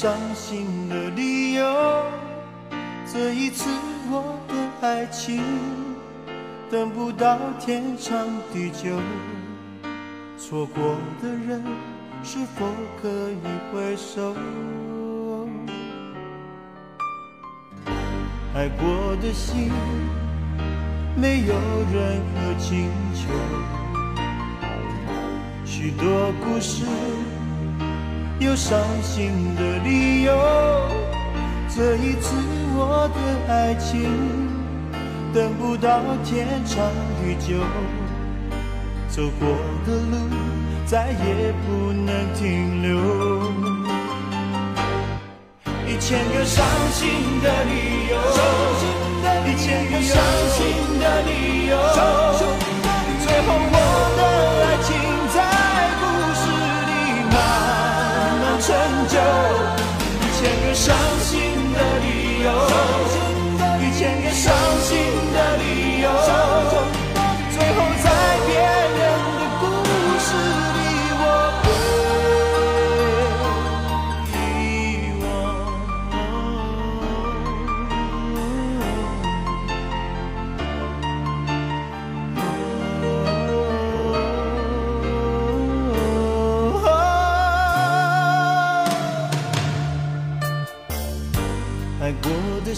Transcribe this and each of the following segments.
伤心的理由，这一次我的爱情等不到天长地久。错过的人，是否可以回首？爱过的心，没有任何请求。许多故事，有伤心的理由。这一次，我的爱情等不到天长地久。走过的路，再也不能停留。一千个伤心的理由，一千个伤心的理由，最后我的爱情理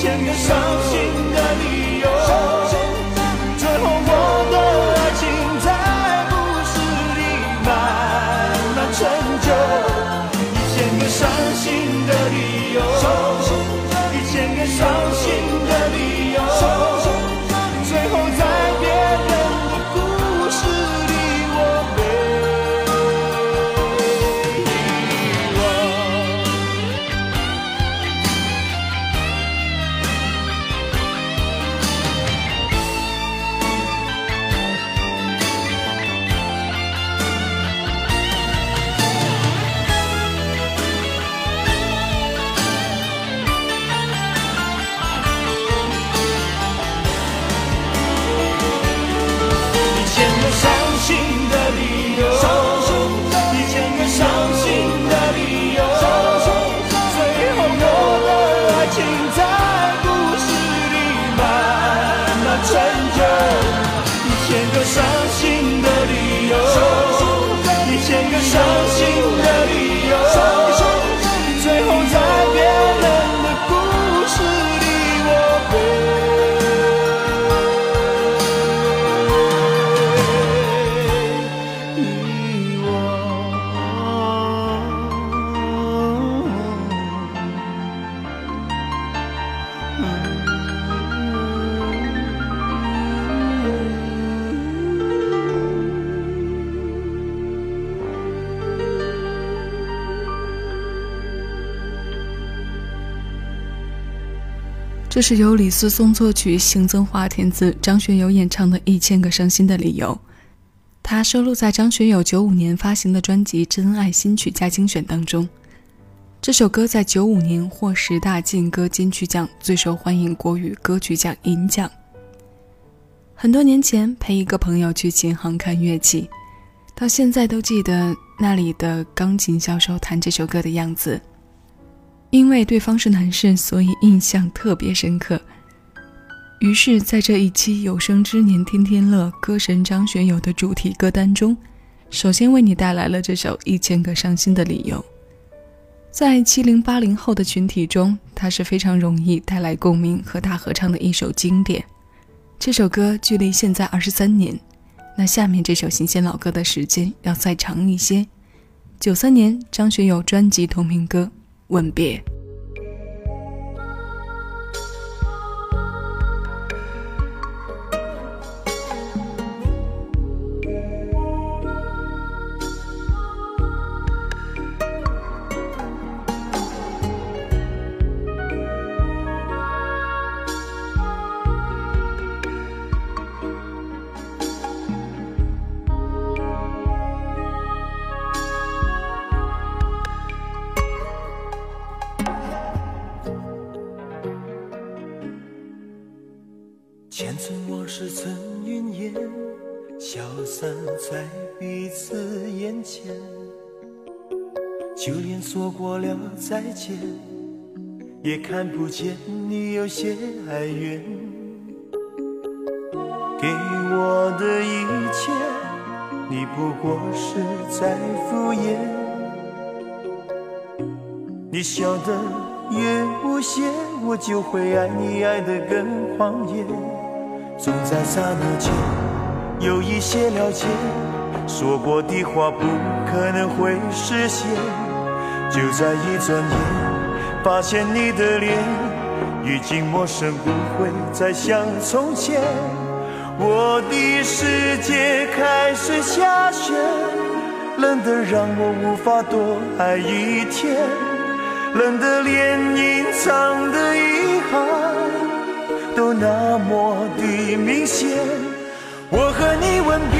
千个伤心的理由，最后我的这是由李思松作曲、邢增华填词、张学友演唱的《一千个伤心的理由》，它收录在张学友九五年发行的专辑《真爱新曲加精选》当中。这首歌在九五年获十大劲歌金曲奖最受欢迎国语歌曲奖银奖。很多年前陪一个朋友去琴行看乐器，到现在都记得那里的钢琴销售弹这首歌的样子。因为对方是男士，所以印象特别深刻。于是，在这一期有生之年天天乐歌神张学友的主题歌单中，首先为你带来了这首《一千个伤心的理由》。在七零八零后的群体中，它是非常容易带来共鸣和大合唱的一首经典。这首歌距离现在二十三年，那下面这首新鲜老歌的时间要再长一些。九三年，张学友专辑同名歌《吻别》。见，也看不见你有些哀怨。给我的一切，你不过是在敷衍。你笑得越无邪，我就会爱你爱得更狂野。总在刹那间有一些了解，说过的话不可能会实现。就在一转眼，发现你的脸已经陌生，不会再像从前。我的世界开始下雪，冷得让我无法多爱一天，冷得连隐藏的遗憾。都那么的明显，我和你吻别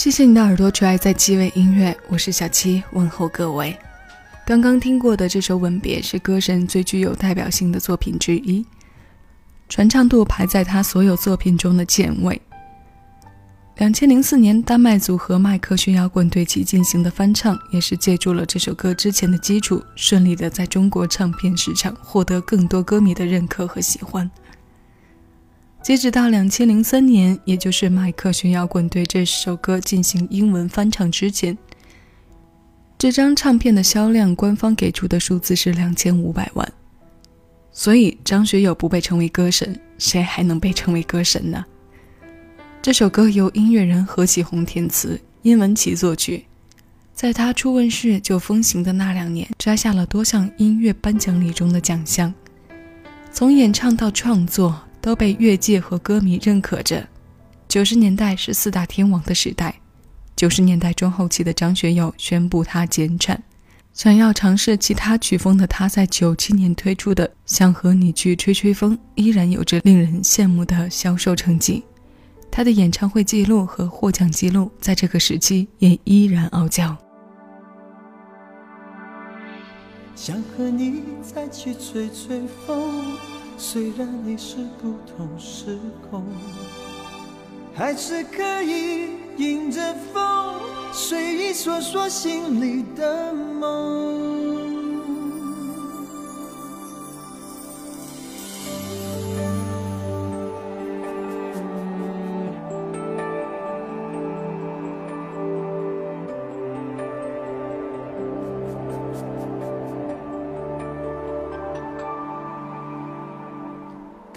谢谢你的耳朵垂爱在七位音乐，我是小七，问候各位。刚刚听过的这首《吻别》是歌神最具有代表性的作品之一，传唱度排在他所有作品中的前位。两千零四年，丹麦组合麦克逊摇滚对其进行的翻唱，也是借助了这首歌之前的基础，顺利的在中国唱片市场获得更多歌迷的认可和喜欢。截止到两千零三年，也就是迈克逊摇滚对这首歌进行英文翻唱之前，这张唱片的销量官方给出的数字是两千五百万。所以张学友不被称为歌神，谁还能被称为歌神呢？这首歌由音乐人何启宏填词，殷文琪作曲。在他初问世就风行的那两年，摘下了多项音乐颁奖礼中的奖项，从演唱到创作都被乐界和歌迷认可着。九十年代是四大天王的时代，九十年代中后期的张学友宣布他减产，想要尝试其他曲风的他，在九七年推出的《想和你去吹吹风》依然有着令人羡慕的销售成绩，他的演唱会记录和获奖记录在这个时期也依然傲娇。想和你再去吹吹风，虽然你是不同时空，还是可以迎着风，随意说说心里的梦。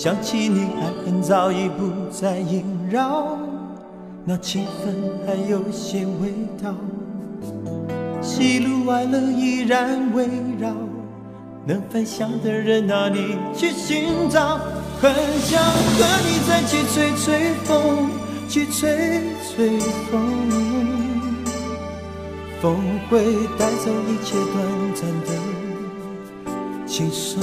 想起你，爱恨早已不再萦绕，那气氛还有些味道。喜怒哀乐依然围绕，能分享的人哪里去寻找？很想和你再去吹吹风，去吹吹风，风会带走一切短暂的轻松。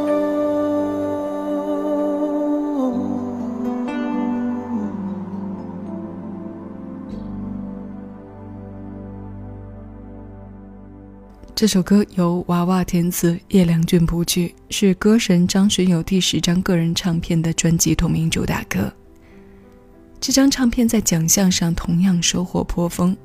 这首歌由娃娃填词，叶良俊谱曲，是歌神张学友第十张个人唱片的专辑同名主打歌。这张唱片在奖项上同样收获颇丰，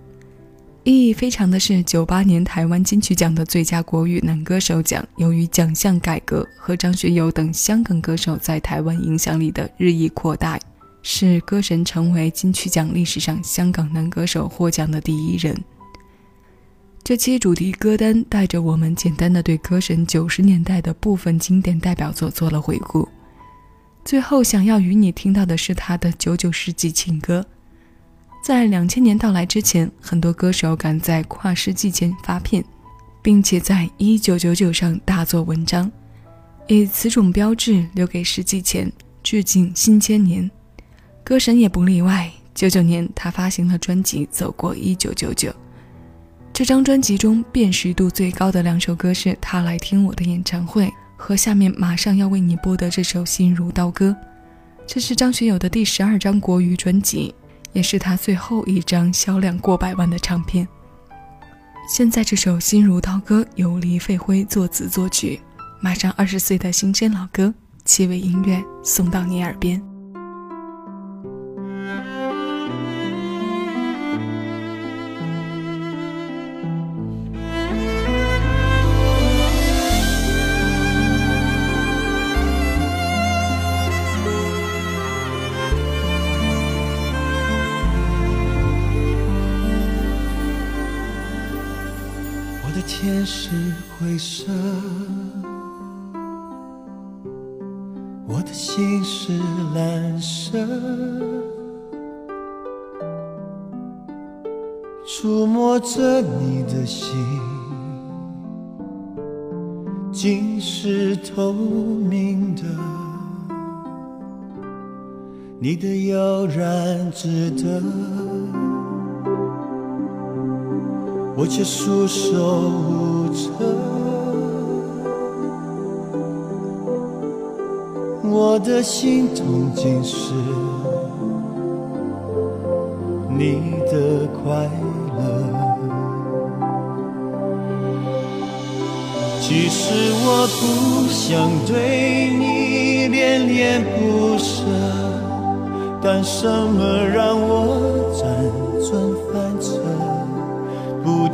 意义非常的是九八年台湾金曲奖的最佳国语男歌手奖，由于奖项改革和张学友等香港歌手在台湾影响力的日益扩大，使歌神成为金曲奖历史上香港男歌手获奖的第一人。这期主题歌单带着我们简单的对歌神九十年代的部分经典代表作做了回顾，最后想要与你听到的是他的九九世纪情歌。在两千年到来之前，很多歌手赶在跨世纪前发片，并且在一九九九上大做文章，以此种标志留给世纪前，致敬新千年。歌神也不例外，九九年他发行了专辑《走过一九九九》。这张专辑中辨识度最高的两首歌是《他来听我的演唱会》和下面马上要为你播的这首《心如刀割》。这是张学友的第十二张国语专辑，也是他最后一张销量过百万的唱片。现在这首《心如刀割》由黎费辉作词作曲，马上二十岁的新鲜老歌，七味音乐送到你耳边。是灰色，我的心是蓝色，触摸着你的心，竟是透明的，你的悠然值得。我却束手无，我的心痛竟是你的快乐。其实我不想对你恋恋不舍，但什么让我辗转反？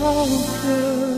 好久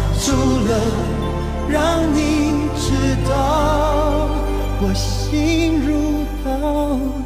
输了，让你知道我心如刀割。